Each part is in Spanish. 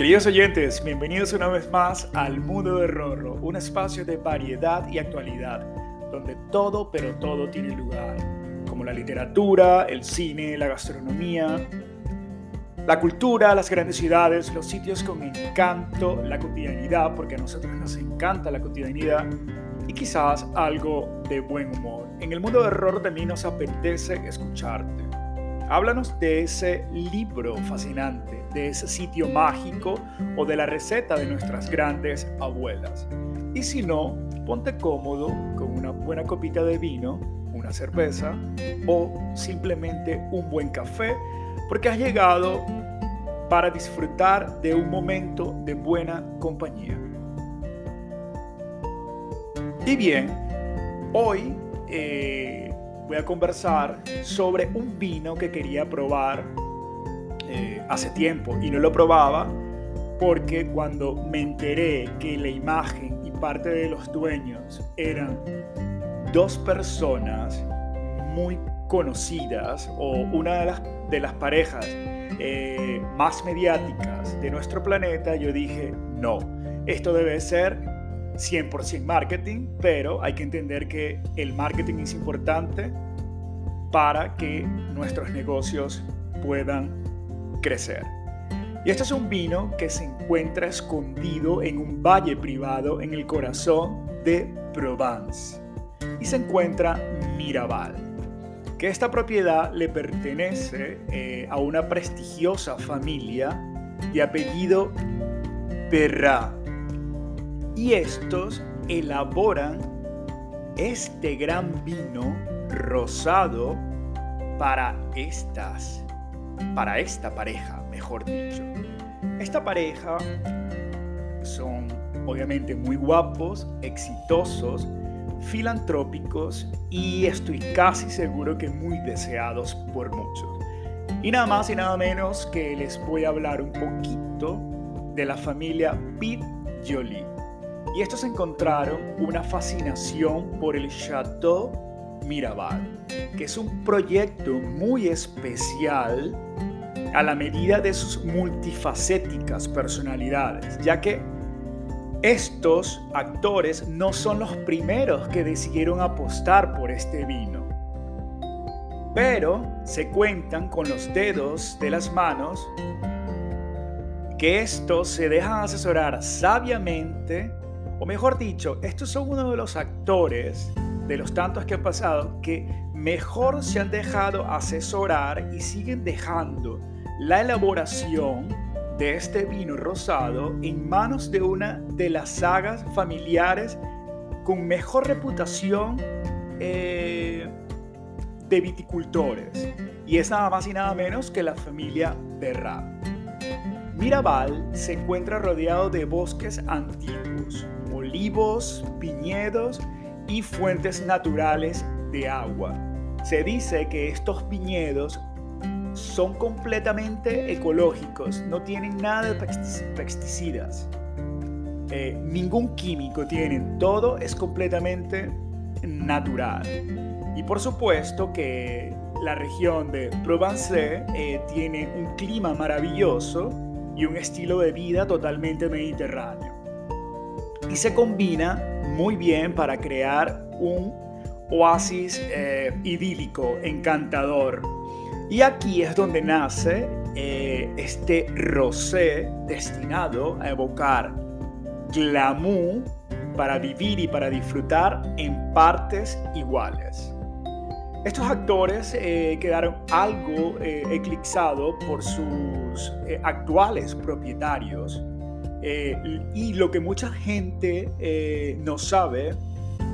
Queridos oyentes, bienvenidos una vez más al Mundo de Rorro, un espacio de variedad y actualidad, donde todo, pero todo tiene lugar, como la literatura, el cine, la gastronomía, la cultura, las grandes ciudades, los sitios con encanto, la cotidianidad, porque a nosotros nos encanta la cotidianidad, y quizás algo de buen humor. En el mundo de de mí nos apetece escucharte. Háblanos de ese libro fascinante, de ese sitio mágico o de la receta de nuestras grandes abuelas. Y si no, ponte cómodo con una buena copita de vino, una cerveza o simplemente un buen café, porque has llegado para disfrutar de un momento de buena compañía. Y bien, hoy eh, voy a conversar sobre un vino que quería probar eh, hace tiempo y no lo probaba porque cuando me enteré que la imagen y parte de los dueños eran dos personas muy conocidas o una de las, de las parejas eh, más mediáticas de nuestro planeta, yo dije, no, esto debe ser 100% marketing, pero hay que entender que el marketing es importante para que nuestros negocios puedan crecer. Y este es un vino que se encuentra escondido en un valle privado en el corazón de Provence y se encuentra Mirabal, que esta propiedad le pertenece eh, a una prestigiosa familia de apellido Perra y estos elaboran este gran vino rosado para estas, para esta pareja, mejor dicho. Esta pareja son obviamente muy guapos, exitosos, filantrópicos y estoy casi seguro que muy deseados por muchos. Y nada más y nada menos que les voy a hablar un poquito de la familia Pitt Jolie y estos encontraron una fascinación por el Chateau Mirabal, que es un proyecto muy especial a la medida de sus multifacéticas personalidades, ya que estos actores no son los primeros que decidieron apostar por este vino, pero se cuentan con los dedos de las manos que estos se dejan asesorar sabiamente o mejor dicho, estos son uno de los actores de los tantos que han pasado que mejor se han dejado asesorar y siguen dejando la elaboración de este vino rosado en manos de una de las sagas familiares con mejor reputación eh, de viticultores. Y es nada más y nada menos que la familia Berra. Mirabal se encuentra rodeado de bosques antiguos, olivos, viñedos y fuentes naturales de agua. Se dice que estos viñedos son completamente ecológicos, no tienen nada de pesticidas, eh, ningún químico tienen, todo es completamente natural. Y por supuesto que la región de Provence eh, tiene un clima maravilloso y un estilo de vida totalmente mediterráneo y se combina muy bien para crear un oasis eh, idílico, encantador. Y aquí es donde nace eh, este rosé destinado a evocar glamour para vivir y para disfrutar en partes iguales. Estos actores eh, quedaron algo eclipsados por sus actuales propietarios eh, y lo que mucha gente eh, no sabe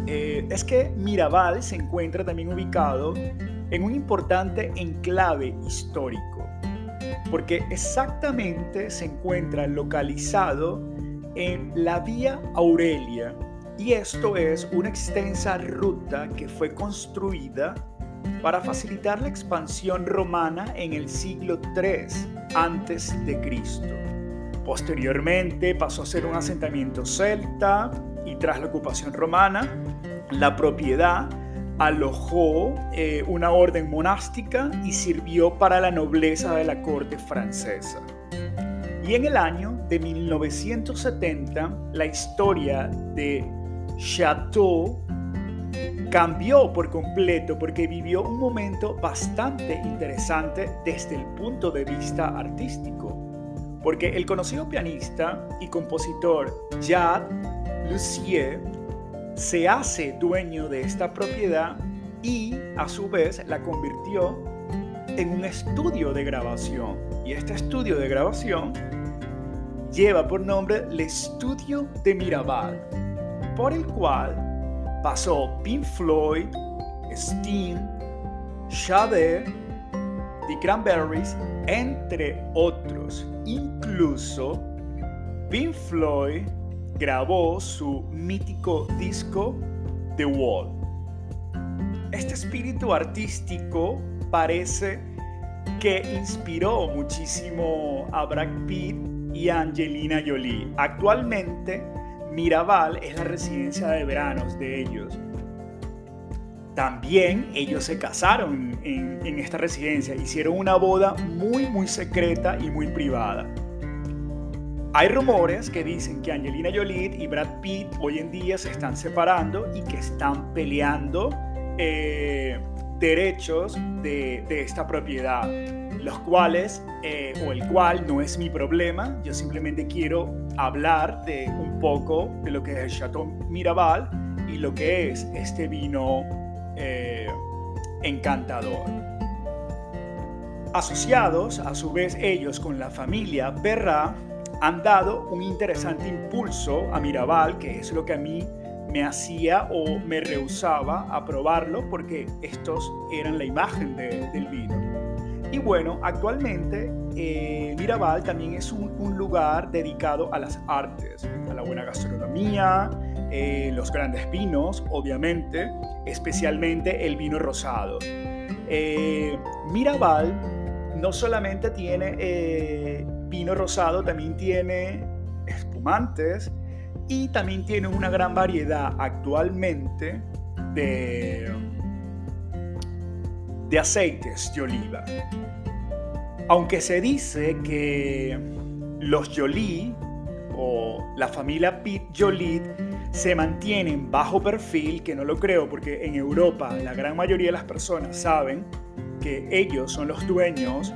eh, es que Mirabal se encuentra también ubicado en un importante enclave histórico, porque exactamente se encuentra localizado en la Vía Aurelia, y esto es una extensa ruta que fue construida para facilitar la expansión romana en el siglo III antes de Cristo. Posteriormente pasó a ser un asentamiento celta y tras la ocupación romana, la propiedad alojó eh, una orden monástica y sirvió para la nobleza de la corte francesa. Y en el año de 1970, la historia de Chateau cambió por completo porque vivió un momento bastante interesante desde el punto de vista artístico. Porque el conocido pianista y compositor Jacques Lussier se hace dueño de esta propiedad y a su vez la convirtió en un estudio de grabación. Y este estudio de grabación lleva por nombre el Estudio de Mirabal, por el cual pasó Pink Floyd, Sting, Sade, The Cranberries, entre otros. Incluso Pink Floyd grabó su mítico disco The Wall. Este espíritu artístico parece que inspiró muchísimo a Brad Pitt y a Angelina Jolie. Actualmente, Mirabal es la residencia de veranos de ellos. También ellos se casaron en, esta residencia, hicieron una boda muy muy secreta y muy privada. Hay rumores que dicen que Angelina Jolie y Brad Pitt hoy en día se están separando y que están peleando eh, derechos de, esta propiedad, los cuales, eh, o el cual no es mi problema, yo simplemente quiero hablar de un poco de lo que es el Chateau Mirabal y lo que es este vino eh, encantador. Asociados a su vez ellos con la familia Berra, han dado un interesante impulso a Mirabal, que es lo que a mí me hacía o me rehusaba a probarlo porque estos eran la imagen del vino. Y bueno, actualmente eh, Mirabal también es un, lugar dedicado a las artes, a la buena gastronomía, eh, los grandes vinos, obviamente, especialmente el vino rosado. Eh, Mirabal no solamente tiene vino rosado, también tiene espumantes y también tiene una gran variedad actualmente de, de aceites de oliva. Aunque se dice que los Jolie o la familia Pitt Jolie se mantienen bajo perfil, que no lo creo porque en Europa la gran mayoría de las personas saben que ellos son los dueños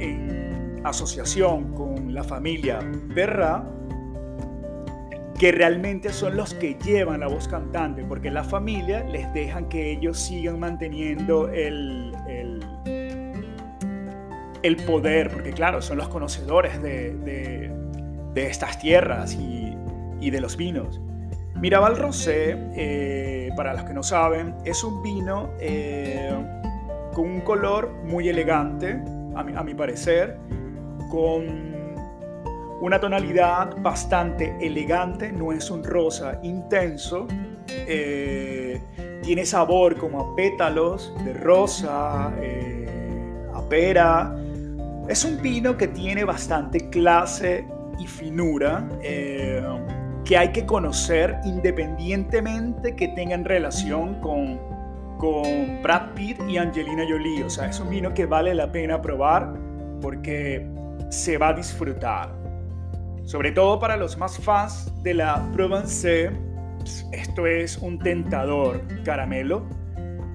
en asociación con la familia Berra, que realmente son los que llevan la voz cantante, porque la familia les dejan que ellos sigan manteniendo el, el, poder, porque claro, son los conocedores de, estas tierras y, de los vinos. Mirabal Rosé, eh, para los que no saben, es un vino eh, con un color muy elegante, a mi, a mi parecer, con una tonalidad bastante elegante, no es un rosa intenso, eh, tiene sabor como a pétalos de rosa, a pera. Es un vino que tiene bastante clase y finura, eh, que hay que conocer independientemente que tengan relación con, con Brad Pitt y Angelina Jolie. O sea, es un vino que vale la pena probar porque se va a disfrutar. Sobre todo para los más fans de la Provence, esto es un tentador caramelo.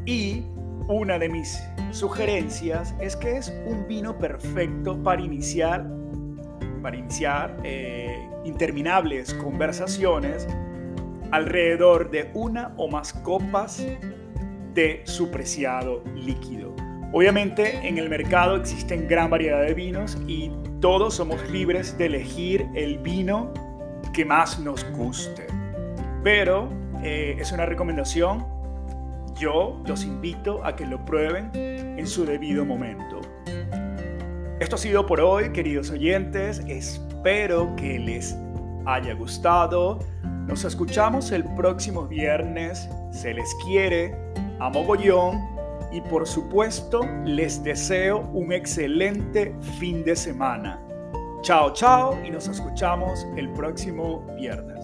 Y una de mis sugerencias es que es un vino perfecto para iniciar, para iniciar eh, interminables conversaciones alrededor de una o más copas de su preciado líquido. Obviamente en el mercado existen gran variedad de vinos y todos somos libres de elegir el vino que más nos guste. Pero eh, es una recomendación. Yo los invito a que lo prueben en su debido momento. Esto ha sido por hoy, queridos oyentes. Espero que les haya gustado. Nos escuchamos el próximo viernes. Se les quiere a mogollón y por supuesto les deseo un excelente fin de semana. Chao, chao y nos escuchamos el próximo viernes.